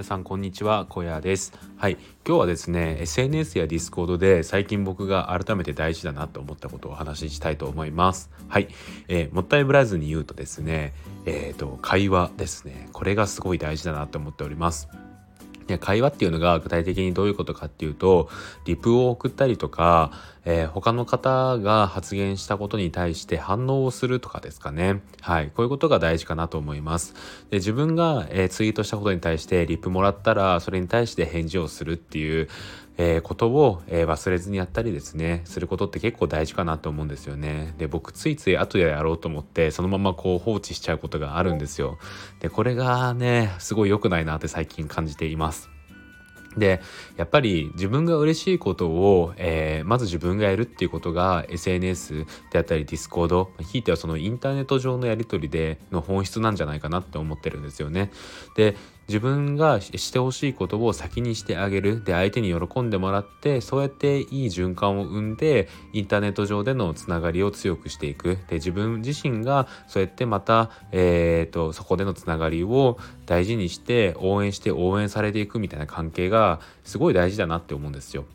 皆さんこんにちは。小屋です。はい。今日はですね SNS や Discord で最近僕が改めて大事だなと思ったことをお話ししたいと思います。はい、えー、もったいぶらずに言うとですねえっ、ー、と会話ですね。これがすごい大事だなと思っております。会話っていうのが具体的にどういうことかっていうとリプを送ったりとか、えー、他の方が発言したことに対して反応をするとかですかね。はい。こういうことが大事かなと思います。で自分が、えー、ツイートしたことに対してリプもらったらそれに対して返事をするっていうえー、ことを、えー、忘れずにやったりですねすることって結構大事かなと思うんですよね。で僕ついつい後でやろうと思ってそのままこう放置しちゃうことがあるんですよ。でこれがねすごい良くないなって最近感じています。でやっぱり自分が嬉しいことを、えー、まず自分がやるっていうことが SNS であったり Discord ひいてはそのインターネット上のやり取りでの本質なんじゃないかなって思ってるんですよね。で自分がしてほしいことを先にしてあげるで相手に喜んでもらってそうやっていい循環を生んでインターネット上でのつながりを強くしていくで自分自身がそうやってまた、えーと、そこでのつながりを大事にして応援して応援されていくみたいな関係がすごい大事だなって思うんですよ。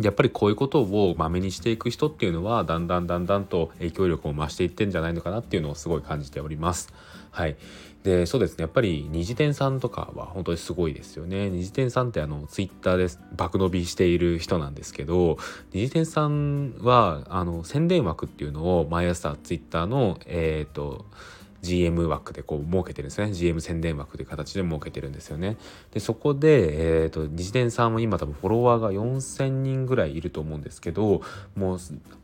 やっぱりこういうことをまめにしていく人っていうのはだんだんだんだんと影響力を増していってんじゃないのかなっていうのをすごい感じております。はい。で、そうですね。やっぱり二次店さんとかは本当にすごいですよね。二次店さんってあのツイッターで爆伸びしている人なんですけど、二次店さんはあの宣伝枠っていうのを毎朝ツイッターのえっ、ー、と GM 枠でこう設けてるんですね。GM 宣伝枠という形で設けてるんですよね。でそこで、えーと、二次元さんは今多分フォロワーが4,000人ぐらいいると思うんですけどもう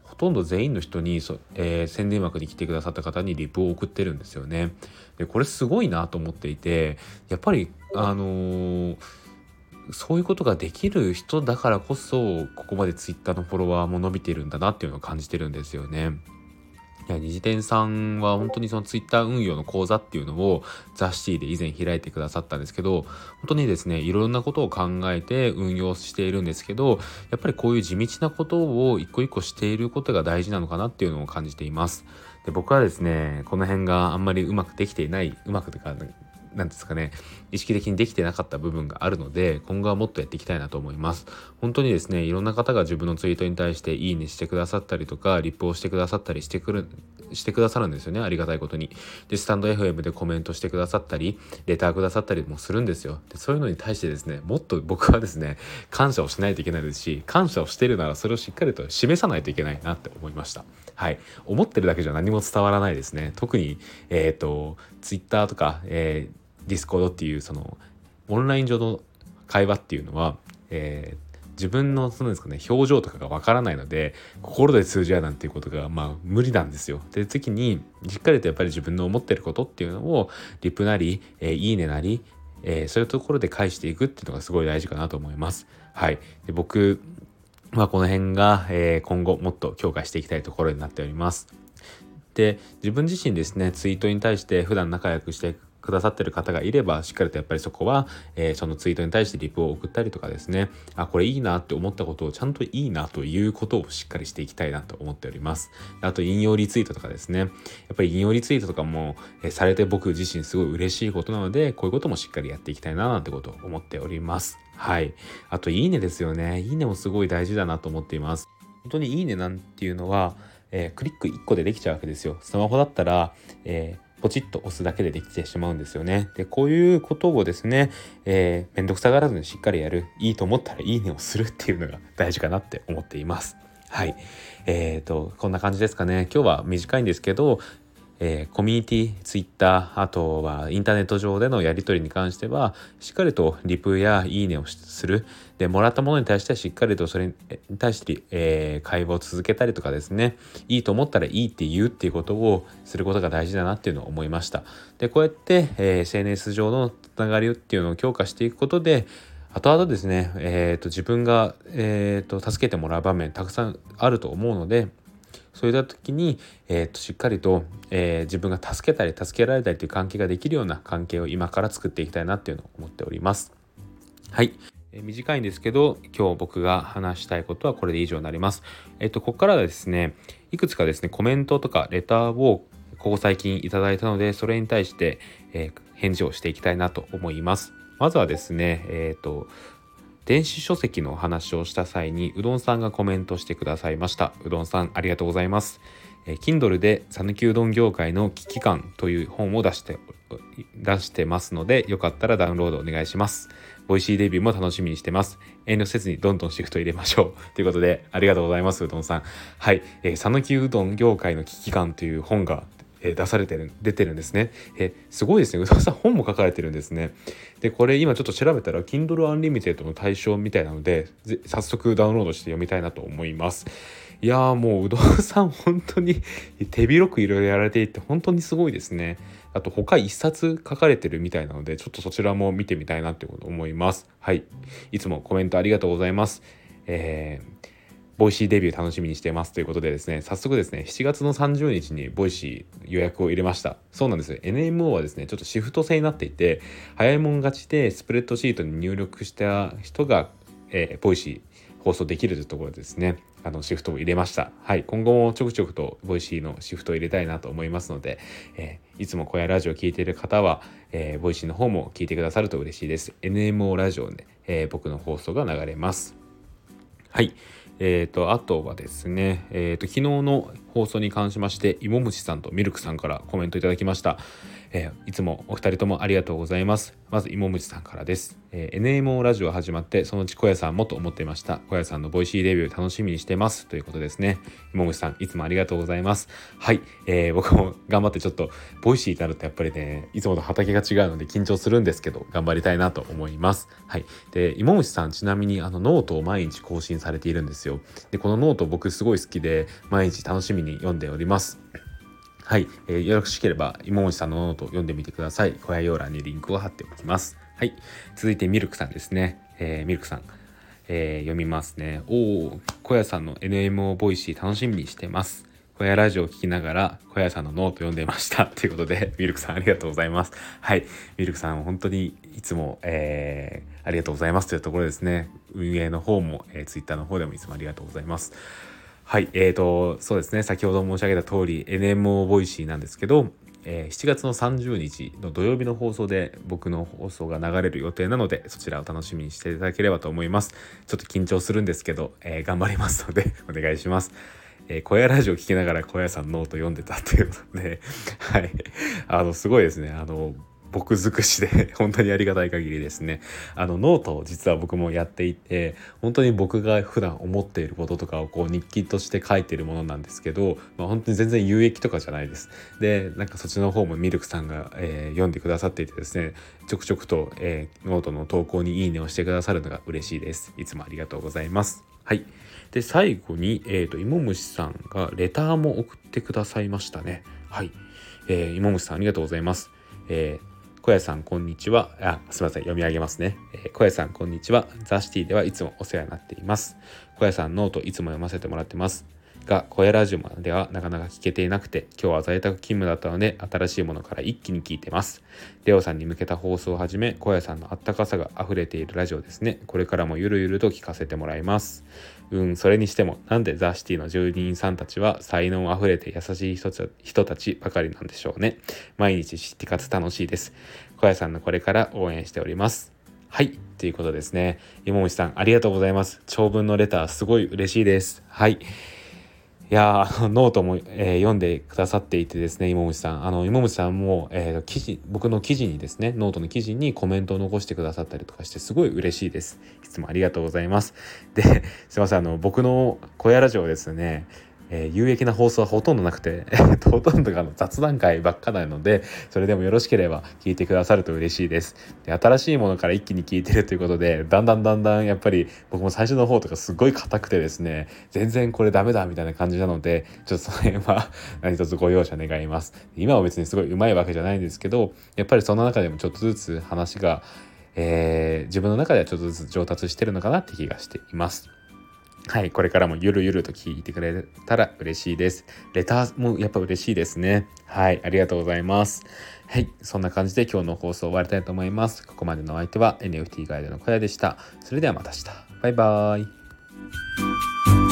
ほとんど全員の人にそ、えー、宣伝枠に来てくださった方にリプを送ってるんですよね。でこれすごいなと思っていてやっぱりあのーそういうことができる人だからこそここまでツイッターのフォロワーも伸びてるんだなっていうのを感じてるんですよね。いや、二次店さんは本当にそのツイッター運用の講座っていうのを雑誌で以前開いてくださったんですけど、本当にですね、いろんなことを考えて運用しているんですけど、やっぱりこういう地道なことを一個一個していることが大事なのかなっていうのを感じています。で僕はですね、この辺があんまりうまくできていない、うまくというか、何ですかね意識的にできてなかった部分があるので今後はもっとやっていきたいなと思います。本当にですねいろんな方が自分のツイートに対していいねしてくださったりとかリップをしてくださったりしてくるしてくださるんですよねありがたいことに。でスタンド FM でコメントしてくださったりレターくださったりもするんですよ。でそういうのに対してですねもっと僕はですね感謝をしないといけないですし感謝をしてるならそれをしっかりと示さないといけないなって思いました。はい。思ってるだけじゃ何も伝わらないですね。特にえっ、ー、と Twitter とか、えー Discord っていうそのオンライン上の会話っていうのは、えー、自分のそのですかね表情とかがわからないので心で通じ合うなんていうことがまあ無理なんですよ。で次にしっかりとやっぱり自分の思ってることっていうのをリプなり、えー、いいねなり、えー、そういうところで返していくっていうのがすごい大事かなと思います。はい。で僕まあこの辺が、え、今後もっと強化していきたいところになっております。で自分自身ですねツイートに対して普段仲良くしてくださってる方がいればしっかりとやっぱりそこは、えー、そのツイートに対してリプを送ったりとかですね。あこれいいなって思ったことをちゃんといいなということをしっかりしていきたいなと思っております。あと引用リツイートとかですね。やっぱり引用リツイートとかも、えー、されて僕自身すごい嬉しいことなのでこういうこともしっかりやっていきたいななんてことを思っております。はい。あといいねですよね。いいねもすごい大事だなと思っています。本当にいいねなんていうのは、えー、クリック1個でできちゃうわけですよ。スマホだったら、えーポチッと押すだけでできてしまうんですよね。で、こういうことをですね、えー、めんどくさがらずにしっかりやる、いいと思ったらいいねをするっていうのが大事かなって思っています。はい。えっ、ー、と、こんな感じですかね。今日は短いんですけど、えー、コミュニティ、ツイッター、あとはインターネット上でのやり取りに関しては、しっかりとリプやいいねをする。で、もらったものに対してはしっかりとそれに対して、えー、会話を続けたりとかですね、いいと思ったらいいって言うっていうことをすることが大事だなっていうのを思いました。で、こうやって、えー、SNS 上のつながりっていうのを強化していくことで、後々ですね、えーと、自分が、えーと助けてもらう場面たくさんあると思うので、そういった時に、えー、としっかりと、えー、自分が助けたり助けられたりという関係ができるような関係を今から作っていきたいなっていうのを思っております。はい。短いんですけど今日僕が話したいことはこれで以上になります。えっとここからはですねいくつかですねコメントとかレターをここ最近いただいたのでそれに対して、えー、返事をしていきたいなと思います。まずはですねえっ、ー、と電子書籍の話をした際にうどんさんがコメントしてくださいました。うどんさんありがとうございます。え Kindle で讃岐うどん業界の危機感という本を出して出してますのでよかったらダウンロードお願いします。 Voicy デビューも楽しみにしてます。遠慮せずにどんどんシフト入れましょう。ということでありがとうございますうどんさん。はい。讃岐、ー、うどん業界の危機感という本がえ出されてる出てるんですね。えすごいですね。宇田さん本も書かれてるんですね。でこれ今ちょっと調べたら Kindle Unlimited の対象みたいなので早速ダウンロードして読みたいなと思います。いやーもううどんさん本当に手広くいろいろやられていて本当にすごいですね。あと他一冊書かれてるみたいなのでちょっとそちらも見てみたいなって思います。はい。いつもコメントありがとうございます。えーVoicy デビュー楽しみにしてますということでですね、早速ですね、7月の30日に Voicy 予約を入れました。そうなんです。NMO はですね、ちょっとシフト制になっていて、早いもん勝ちでスプレッドシートに入力した人が、えー、 Voicy 放送できるというところですね、あのシフトを入れました。はい、今後もちょくちょくと Voicy のシフトを入れたいなと思いますので、えー、いつも小屋ラジオを聴いている方は、えー、 Voicy の方も聞いてくださると嬉しいです。NMO ラジオで、えー、僕の放送が流れます。はい。えーと、あとはですね、えーと、昨日の放送に関しまして芋虫さんとミルクさんからコメントいただきました、えー、いつもお二人ともありがとうございます。まず芋虫さんからです、えー、NMO ラジオ始まってそのうち小屋さんもと思っていました小屋さんの Voicy デビュー楽しみにしてます。ということですね。芋虫さんいつもありがとうございます。はい、えー、僕も頑張ってちょっと Voicy になるとやっぱりねいつもと畑が違うので緊張するんですけど頑張りたいなと思います。はい。で芋虫さんちなみにあのノートを毎日更新されているんですよ。でこのノート僕すごい好きで毎日楽しみに読んでおります。はい、えー、よろしければ芋虫さんのノート読んでみてください。概要欄にリンクを貼っておきます。はい、続いてミルクさんですね。えー、ミルクさん、えー、読みますね。おお、小屋さんの NMO ボイシー楽しみにしてます。小屋ラジオを聞きながら小屋さんのノート読んでました ということでミルクさんありがとうございますはいミルクさん本当にいつも、えー、ありがとうございますというところですね運営の方も、えー、ツイッターの方でもいつもありがとうございますはい、えーと、そうですね、先ほど申し上げた通り、NMO ボイシーなんですけど、えー、7月の30日の土曜日の放送で僕の放送が流れる予定なので、そちらを楽しみにしていただければと思います。ちょっと緊張するんですけど、えー、頑張りますので お願いします。えー、小屋ラジオ聞きながら小屋さんノート読んでたっていうことで、はい、あの、すごいですね、あの、僕尽くしで 本当にありがたい限りですね。あのノートを実は僕もやっていて本当に僕が普段思っていることとかをこう日記として書いているものなんですけど、まあ、本当に全然有益とかじゃないです。でなんかそっちの方もミルクさんが、えー、読んでくださっていてですねちょくちょくと、えー、ノートの投稿にいいねをしてくださるのが嬉しいです。いつもありがとうございます。はい。で最後に、えーと、芋虫さんがレターも送ってくださいましたね。はい、えー、芋虫さんありがとうございます。えー、小屋さんこんにちは。あ、すみません。読み上げますね。えー、小屋さんこんにちは。ザ・シティではいつもお世話になっています。小屋さんノートいつも読ませてもらってます。が、小屋ラジオまではなかなか聞けていなくて、今日は在宅勤務だったので、新しいものから一気に聞いてます。レオさんに向けた放送をはじめ、小屋さんのあったかさが溢れているラジオですね。これからもゆるゆると聞かせてもらいます。うん、それにしても、なんでザ・シティの住人さんたちは才能あふれて優しい人たちばかりなんでしょうね。毎日シティ活楽しいです。小屋さんのこれから応援しております。はい。ということですね。芋虫さん、ありがとうございます。長文のレター、すごい嬉しいです。はい。いやー、ノートも、えー、読んでくださっていてですね、芋虫さん。あの、芋虫さんも、えー、記事、僕の記事にですね、ノートの記事にコメントを残してくださったりとかして、すごい嬉しいです。いつもありがとうございます。で、すいません、あの、僕の小屋ラジオですね、えー、有益な放送はほとんどなくて、ほとんどがの雑談会ばっかなので、それでもよろしければ聞いてくださると嬉しいです。で新しいものから一気に聞いてるということで、だんだんだんだんやっぱり僕も最初の方とかすごい硬くてですね、全然これダメだみたいな感じなので、ちょっとその辺は 何卒ご容赦願います。今は別にすごい上手いわけじゃないんですけど、やっぱりその中でもちょっとずつ話が、えー、自分の中ではちょっとずつ上達してるのかなって気がしています。はい、これからもゆるゆると聞いてくれたら嬉しいです。レターもやっぱ嬉しいですね。はい、ありがとうございます。はい、そんな感じで今日の放送終わりたいと思います。ここまでのお相手は NFT ガイドの小屋でした。それではまた明日。バイバーイ。